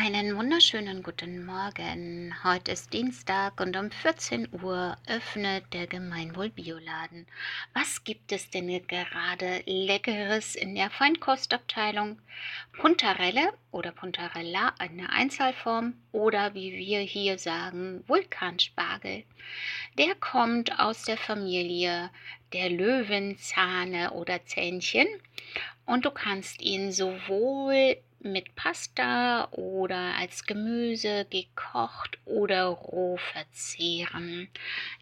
Einen wunderschönen guten Morgen. Heute ist Dienstag und um 14 Uhr öffnet der Gemeinwohl-Bioladen. Was gibt es denn gerade Leckeres in der Feinkostabteilung? Puntarelle oder Puntarella, eine Einzahlform oder wie wir hier sagen, Vulkanspargel. Der kommt aus der Familie der Löwenzahne oder Zähnchen und du kannst ihn sowohl mit Pasta oder als Gemüse gekocht oder roh verzehren.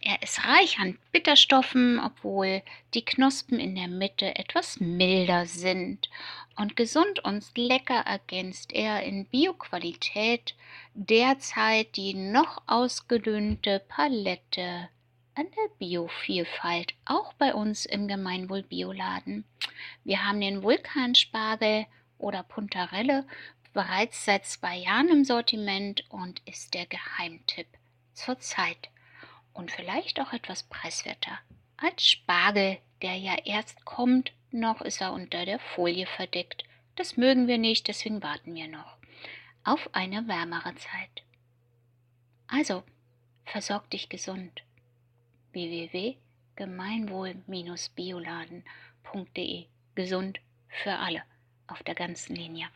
Er ist reich an Bitterstoffen, obwohl die Knospen in der Mitte etwas milder sind. Und gesund und lecker ergänzt er in Bioqualität derzeit die noch ausgedünnte Palette an der Biovielfalt, auch bei uns im Gemeinwohl-Bioladen. Wir haben den Vulkanspargel oder Puntarelle bereits seit zwei Jahren im Sortiment und ist der Geheimtipp zur Zeit und vielleicht auch etwas preiswerter als Spargel, der ja erst kommt, noch ist er unter der Folie verdeckt. Das mögen wir nicht, deswegen warten wir noch auf eine wärmere Zeit. Also, versorg dich gesund. www.gemeinwohl-bioladen.de Gesund für alle auf der ganzen Linie.